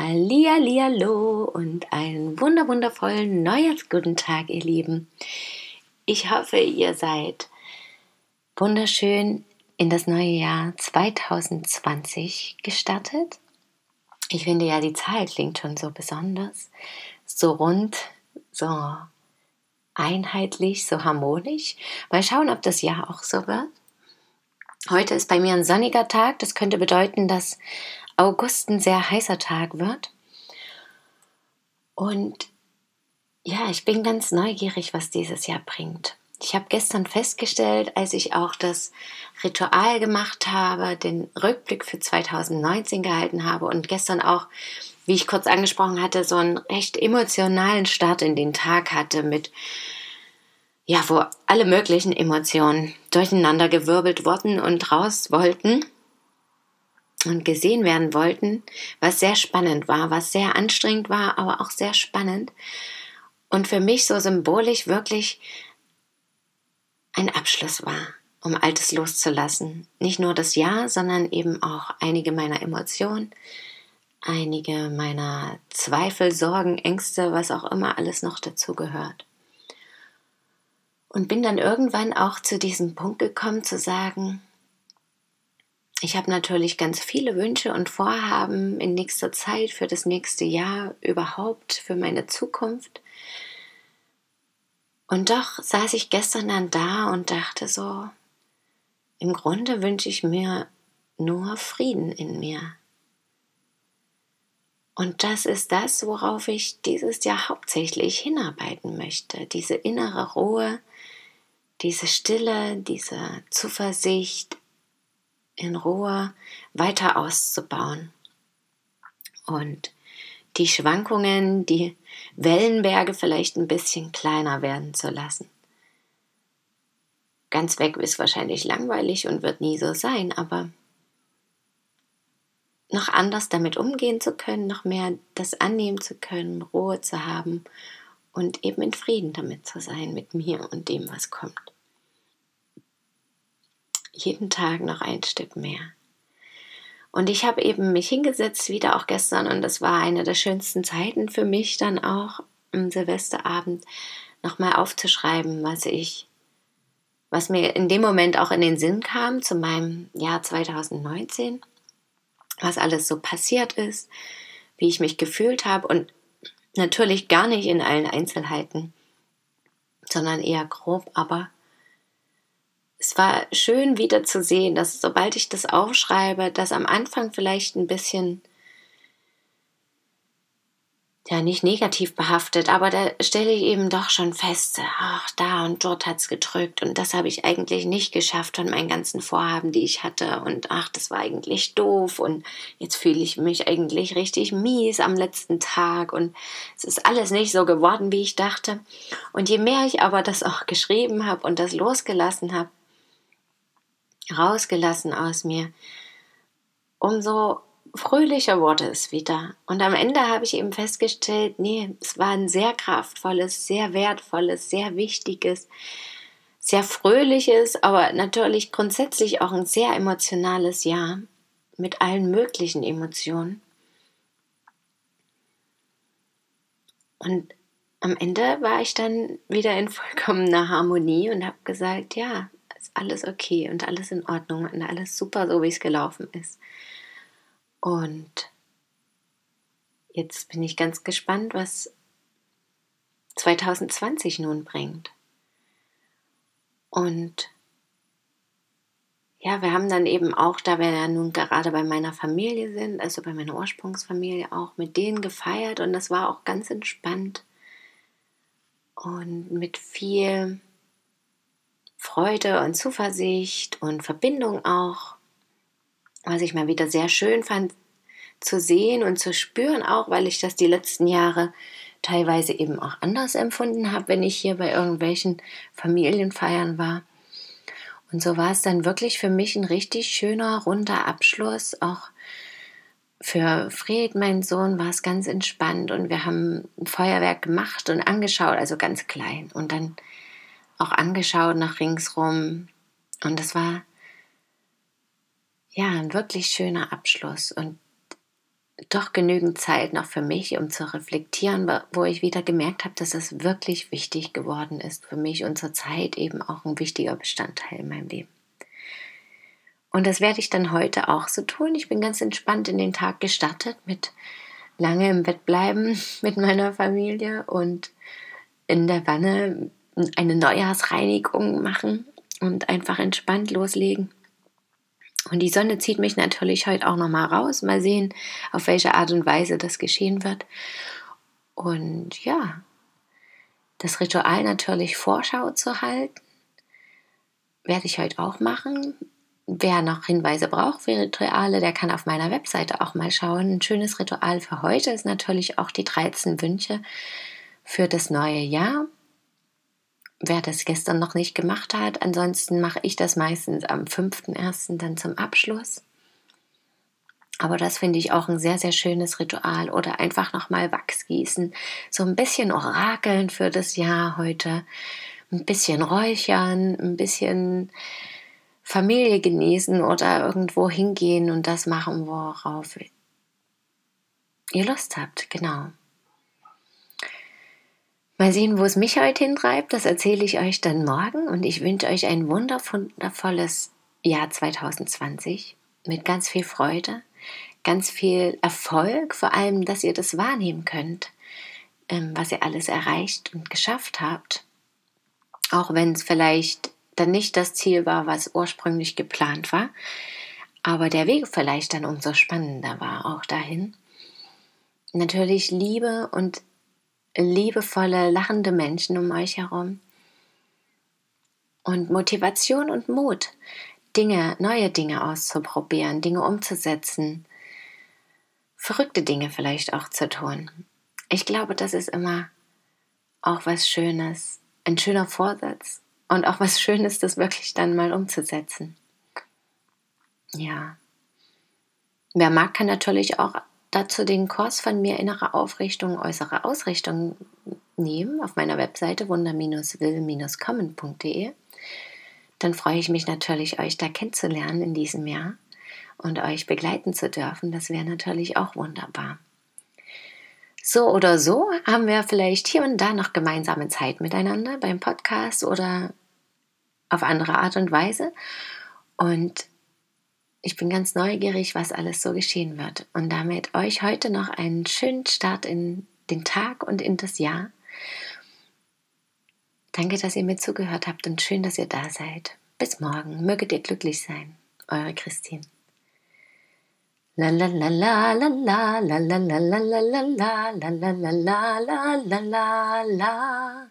Hallihallo und einen wunder wundervollen Neujahrsguten Tag, ihr Lieben. Ich hoffe, ihr seid wunderschön in das neue Jahr 2020 gestartet. Ich finde ja, die Zahl klingt schon so besonders, so rund, so einheitlich, so harmonisch. Mal schauen, ob das Jahr auch so wird. Heute ist bei mir ein sonniger Tag. Das könnte bedeuten, dass August ein sehr heißer Tag wird. Und ja, ich bin ganz neugierig, was dieses Jahr bringt. Ich habe gestern festgestellt, als ich auch das Ritual gemacht habe, den Rückblick für 2019 gehalten habe und gestern auch, wie ich kurz angesprochen hatte, so einen recht emotionalen Start in den Tag hatte mit, ja, wo alle möglichen Emotionen durcheinander gewirbelt wurden und raus wollten und gesehen werden wollten, was sehr spannend war, was sehr anstrengend war, aber auch sehr spannend und für mich so symbolisch wirklich ein Abschluss war, um Altes loszulassen. Nicht nur das Ja, sondern eben auch einige meiner Emotionen, einige meiner Zweifel, Sorgen, Ängste, was auch immer alles noch dazu gehört. Und bin dann irgendwann auch zu diesem Punkt gekommen zu sagen, ich habe natürlich ganz viele Wünsche und Vorhaben in nächster Zeit für das nächste Jahr, überhaupt für meine Zukunft. Und doch saß ich gestern dann da und dachte so, im Grunde wünsche ich mir nur Frieden in mir. Und das ist das, worauf ich dieses Jahr hauptsächlich hinarbeiten möchte. Diese innere Ruhe, diese Stille, diese Zuversicht, in Ruhe weiter auszubauen. Und die Schwankungen, die Wellenberge vielleicht ein bisschen kleiner werden zu lassen. Ganz weg ist wahrscheinlich langweilig und wird nie so sein, aber noch anders damit umgehen zu können, noch mehr das annehmen zu können, Ruhe zu haben und eben in Frieden damit zu sein, mit mir und dem, was kommt jeden Tag noch ein Stück mehr. Und ich habe eben mich hingesetzt, wieder auch gestern, und das war eine der schönsten Zeiten für mich, dann auch am Silvesterabend nochmal aufzuschreiben, was ich, was mir in dem Moment auch in den Sinn kam zu meinem Jahr 2019, was alles so passiert ist, wie ich mich gefühlt habe und natürlich gar nicht in allen Einzelheiten, sondern eher grob, aber es war schön wieder zu sehen, dass sobald ich das aufschreibe, dass am Anfang vielleicht ein bisschen ja nicht negativ behaftet, aber da stelle ich eben doch schon fest, ach, da und dort hat es gedrückt und das habe ich eigentlich nicht geschafft von meinen ganzen Vorhaben, die ich hatte und ach, das war eigentlich doof und jetzt fühle ich mich eigentlich richtig mies am letzten Tag und es ist alles nicht so geworden, wie ich dachte. Und je mehr ich aber das auch geschrieben habe und das losgelassen habe, rausgelassen aus mir, umso fröhlicher wurde es wieder. Und am Ende habe ich eben festgestellt, nee, es war ein sehr kraftvolles, sehr wertvolles, sehr wichtiges, sehr fröhliches, aber natürlich grundsätzlich auch ein sehr emotionales Jahr mit allen möglichen Emotionen. Und am Ende war ich dann wieder in vollkommener Harmonie und habe gesagt, ja, alles okay und alles in Ordnung und alles super, so wie es gelaufen ist. Und jetzt bin ich ganz gespannt, was 2020 nun bringt. Und ja, wir haben dann eben auch, da wir ja nun gerade bei meiner Familie sind, also bei meiner Ursprungsfamilie auch mit denen gefeiert und das war auch ganz entspannt und mit viel Freude und Zuversicht und Verbindung auch. Was ich mal wieder sehr schön fand, zu sehen und zu spüren, auch weil ich das die letzten Jahre teilweise eben auch anders empfunden habe, wenn ich hier bei irgendwelchen Familienfeiern war. Und so war es dann wirklich für mich ein richtig schöner, runder Abschluss. Auch für Fred, mein Sohn, war es ganz entspannt und wir haben ein Feuerwerk gemacht und angeschaut, also ganz klein. Und dann auch angeschaut nach ringsrum. Und es war ja ein wirklich schöner Abschluss und doch genügend Zeit noch für mich, um zu reflektieren, wo ich wieder gemerkt habe, dass es wirklich wichtig geworden ist für mich und zur Zeit eben auch ein wichtiger Bestandteil in meinem Leben. Und das werde ich dann heute auch so tun. Ich bin ganz entspannt in den Tag gestartet mit lange im Bett bleiben mit meiner Familie und in der Wanne eine Neujahrsreinigung machen und einfach entspannt loslegen. Und die Sonne zieht mich natürlich heute auch noch mal raus. Mal sehen, auf welche Art und Weise das geschehen wird. Und ja, das Ritual natürlich Vorschau zu halten, werde ich heute auch machen. Wer noch Hinweise braucht für Rituale, der kann auf meiner Webseite auch mal schauen. Ein schönes Ritual für heute ist natürlich auch die 13 Wünsche für das neue Jahr wer das gestern noch nicht gemacht hat. Ansonsten mache ich das meistens am 5.1. dann zum Abschluss. Aber das finde ich auch ein sehr, sehr schönes Ritual. Oder einfach nochmal Wachs gießen. So ein bisschen orakeln für das Jahr heute. Ein bisschen räuchern, ein bisschen Familie genießen oder irgendwo hingehen und das machen, worauf ihr Lust habt. Genau. Mal sehen, wo es mich heute hintreibt. Das erzähle ich euch dann morgen und ich wünsche euch ein wundervolles Jahr 2020 mit ganz viel Freude, ganz viel Erfolg, vor allem, dass ihr das wahrnehmen könnt, ähm, was ihr alles erreicht und geschafft habt. Auch wenn es vielleicht dann nicht das Ziel war, was ursprünglich geplant war, aber der Weg vielleicht dann umso spannender war auch dahin. Natürlich Liebe und liebevolle, lachende Menschen um euch herum. Und Motivation und Mut, Dinge, neue Dinge auszuprobieren, Dinge umzusetzen, verrückte Dinge vielleicht auch zu tun. Ich glaube, das ist immer auch was Schönes, ein schöner Vorsatz und auch was Schönes, das wirklich dann mal umzusetzen. Ja. Wer mag, kann natürlich auch dazu den Kurs von mir innere Aufrichtung, äußere Ausrichtung nehmen auf meiner Webseite wunder-will-kommen.de. Dann freue ich mich natürlich, euch da kennenzulernen in diesem Jahr und euch begleiten zu dürfen. Das wäre natürlich auch wunderbar. So oder so haben wir vielleicht hier und da noch gemeinsame Zeit miteinander beim Podcast oder auf andere Art und Weise. Und ich bin ganz neugierig, was alles so geschehen wird. Und damit euch heute noch einen schönen Start in den Tag und in das Jahr. Danke, dass ihr mir zugehört habt und schön, dass ihr da seid. Bis morgen. Möget ihr glücklich sein. Eure Christine. La la la la la la la la la la la la la la la la la la la